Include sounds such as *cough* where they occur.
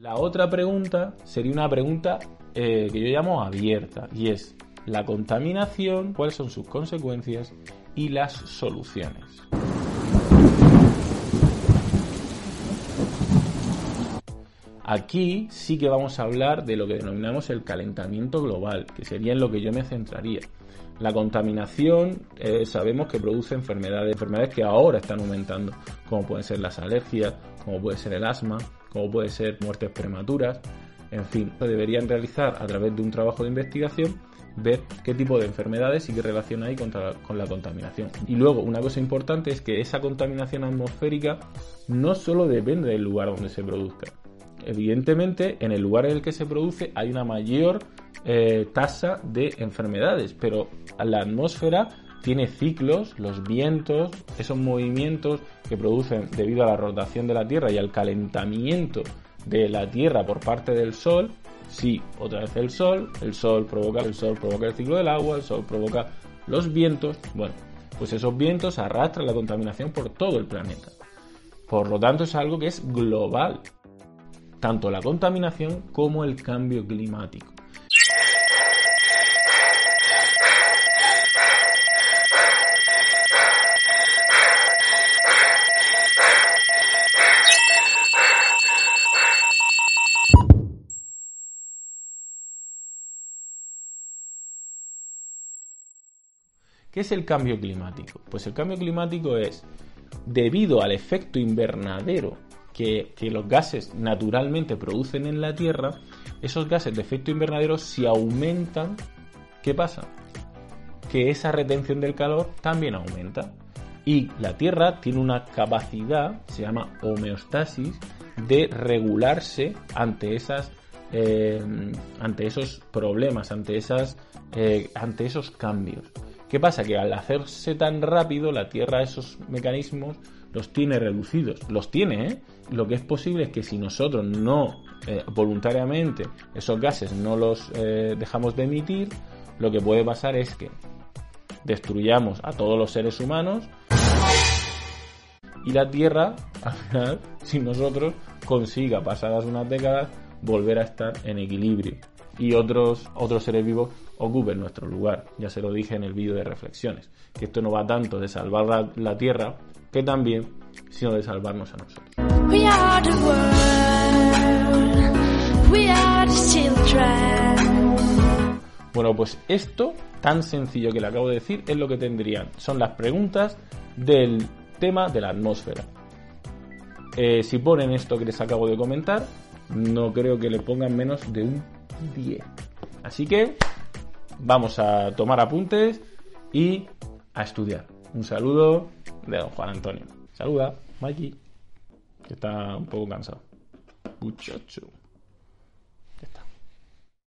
La otra pregunta sería una pregunta eh, que yo llamo abierta y es la contaminación, cuáles son sus consecuencias y las soluciones. Aquí sí que vamos a hablar de lo que denominamos el calentamiento global, que sería en lo que yo me centraría. La contaminación eh, sabemos que produce enfermedades, enfermedades que ahora están aumentando, como pueden ser las alergias, como puede ser el asma, como puede ser muertes prematuras. En fin, deberían realizar a través de un trabajo de investigación ver qué tipo de enfermedades y qué relación hay con la contaminación. Y luego, una cosa importante es que esa contaminación atmosférica no solo depende del lugar donde se produzca. Evidentemente, en el lugar en el que se produce hay una mayor eh, tasa de enfermedades, pero la atmósfera tiene ciclos, los vientos, esos movimientos que producen debido a la rotación de la Tierra y al calentamiento de la Tierra por parte del Sol. Sí, otra vez el Sol, el Sol provoca, el Sol provoca el ciclo del agua, el Sol provoca los vientos. Bueno, pues esos vientos arrastran la contaminación por todo el planeta. Por lo tanto, es algo que es global, tanto la contaminación como el cambio climático. ¿Qué es el cambio climático? Pues el cambio climático es debido al efecto invernadero que, los gases naturalmente producen en la Tierra, esos gases de efecto invernadero si aumentan, ¿qué pasa? Que esa retención del calor también aumenta. Y la Tierra tiene una capacidad, se llama homeostasis, de regularse ante esas eh, ante esos problemas, ante esas eh, ante esos cambios. ¿Qué pasa? Que al hacerse tan rápido, la Tierra esos mecanismos los tiene reducidos. Los tiene, ¿eh? Lo que es posible es que si nosotros no, eh, voluntariamente, esos gases no los eh, dejamos de emitir, lo que puede pasar es que destruyamos a todos los seres humanos y la Tierra, *laughs* al final, sin nosotros, consiga, pasadas unas décadas, volver a estar en equilibrio y otros, otros seres vivos ocupen nuestro lugar. Ya se lo dije en el vídeo de reflexiones, que esto no va tanto de salvar la, Tierra, que también, sino de salvarnos a nosotros. Bueno, pues esto, tan sencillo que le acabo de decir, es lo que tendrían. Son las preguntas del tema de la atmósfera. Eh, si ponen esto que les acabo de comentar, no creo que le pongan menos de un 10. Así que vamos a tomar apuntes y a estudiar. Un saludo de don Juan Antonio. Saluda, Mikey, que está un poco cansado. Muchacho.